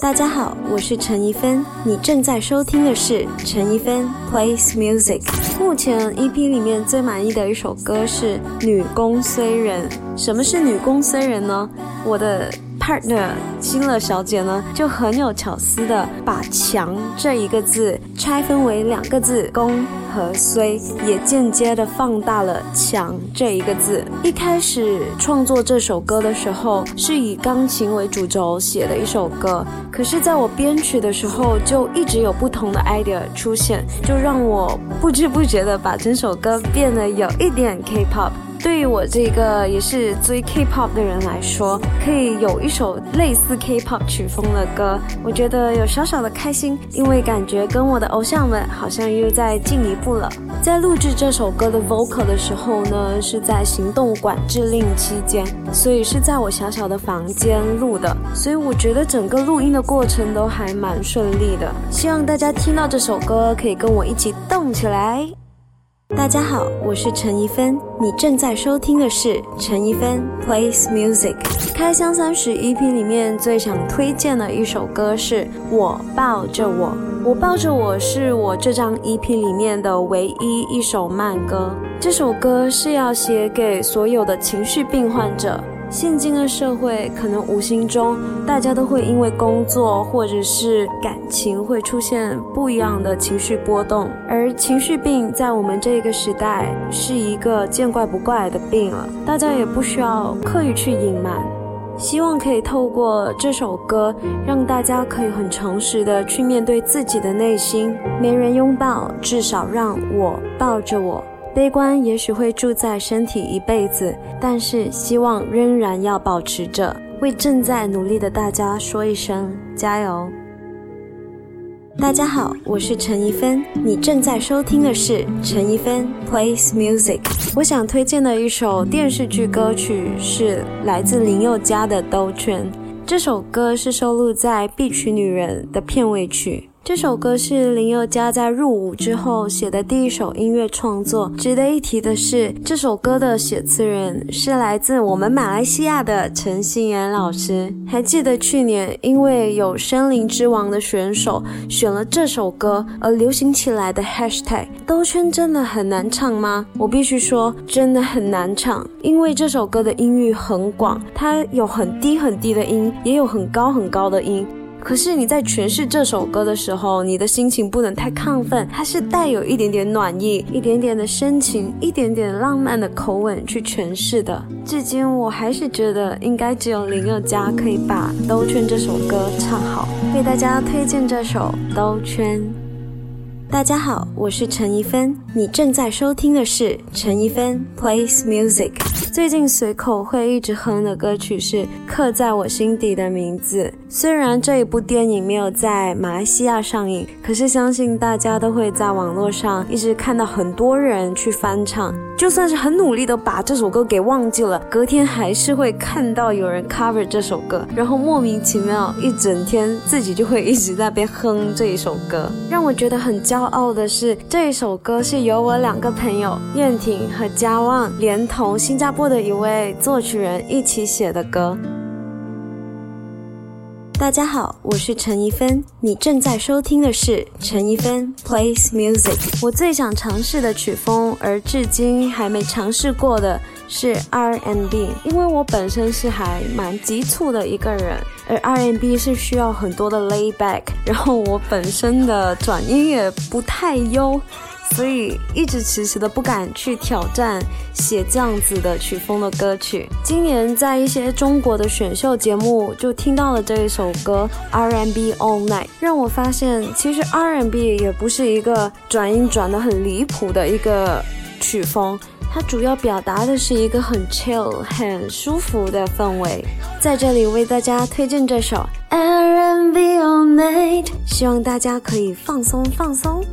大家好，我是陈一芬，你正在收听的是陈一芬 plays music。目前 EP 里面最满意的一首歌是《女工虽人》。什么是女工虽人呢？我的。Partner 新乐小姐呢，就很有巧思的把“强”这一个字拆分为两个字“攻”和“虽”，也间接的放大了“强”这一个字。一开始创作这首歌的时候，是以钢琴为主轴写的一首歌，可是在我编曲的时候，就一直有不同的 idea 出现，就让我不知不觉的把整首歌变得有一点 K-pop。对于我这个也是追 K-pop 的人来说，可以有一首类似 K-pop 曲风的歌，我觉得有小小的开心，因为感觉跟我的偶像们好像又在进一步了。在录制这首歌的 vocal 的时候呢，是在行动管制令期间，所以是在我小小的房间录的，所以我觉得整个录音的过程都还蛮顺利的。希望大家听到这首歌可以跟我一起动起来。大家好，我是陈一芬，你正在收听的是陈一芬 plays music。开箱三十 EP 里面最想推荐的一首歌是我抱着我，我抱着我是我这张 EP 里面的唯一一首慢歌。这首歌是要写给所有的情绪病患者。现今的社会，可能无形中大家都会因为工作或者是感情会出现不一样的情绪波动，而情绪病在我们这个时代是一个见怪不怪的病了，大家也不需要刻意去隐瞒。希望可以透过这首歌，让大家可以很诚实的去面对自己的内心。没人拥抱，至少让我抱着我。悲观也许会住在身体一辈子，但是希望仍然要保持着。为正在努力的大家说一声加油！大家好，我是陈怡芬，你正在收听的是陈怡芬 plays music。我想推荐的一首电视剧歌曲是来自林宥嘉的《兜圈》，这首歌是收录在《必娶女人》的片尾曲。这首歌是林宥嘉在入伍之后写的第一首音乐创作。值得一提的是，这首歌的写词人是来自我们马来西亚的陈信妍老师。还记得去年因为有森林之王的选手选了这首歌而流行起来的 Hashtag 兜圈真的很难唱吗？我必须说，真的很难唱，因为这首歌的音域很广，它有很低很低的音，也有很高很高的音。可是你在诠释这首歌的时候，你的心情不能太亢奋，它是带有一点点暖意、一点点的深情、一点点浪漫的口吻去诠释的。至今我还是觉得，应该只有林宥嘉可以把《兜圈》这首歌唱好。为大家推荐这首《兜圈》。大家好，我是陈怡芬，你正在收听的是陈怡芬 plays music。最近随口会一直哼的歌曲是《刻在我心底的名字》。虽然这一部电影没有在马来西亚上映，可是相信大家都会在网络上一直看到很多人去翻唱。就算是很努力的把这首歌给忘记了，隔天还是会看到有人 cover 这首歌，然后莫名其妙一整天自己就会一直在边哼这一首歌。让我觉得很骄傲的是，这一首歌是由我两个朋友燕婷和嘉旺，连同新加坡的一位作曲人一起写的歌。大家好，我是陈一芬，你正在收听的是陈一芬 plays music。我最想尝试的曲风，而至今还没尝试过的是 R&B，因为我本身是还蛮急促的一个人，而 R&B 是需要很多的 lay back，然后我本身的转音也不太优。所以一直迟迟的不敢去挑战写这样子的曲风的歌曲。今年在一些中国的选秀节目就听到了这一首歌《R&B All Night》，让我发现其实 R&B 也不是一个转音转的很离谱的一个曲风，它主要表达的是一个很 chill、很舒服的氛围。在这里为大家推荐这首《R&B All Night》，希望大家可以放松放松。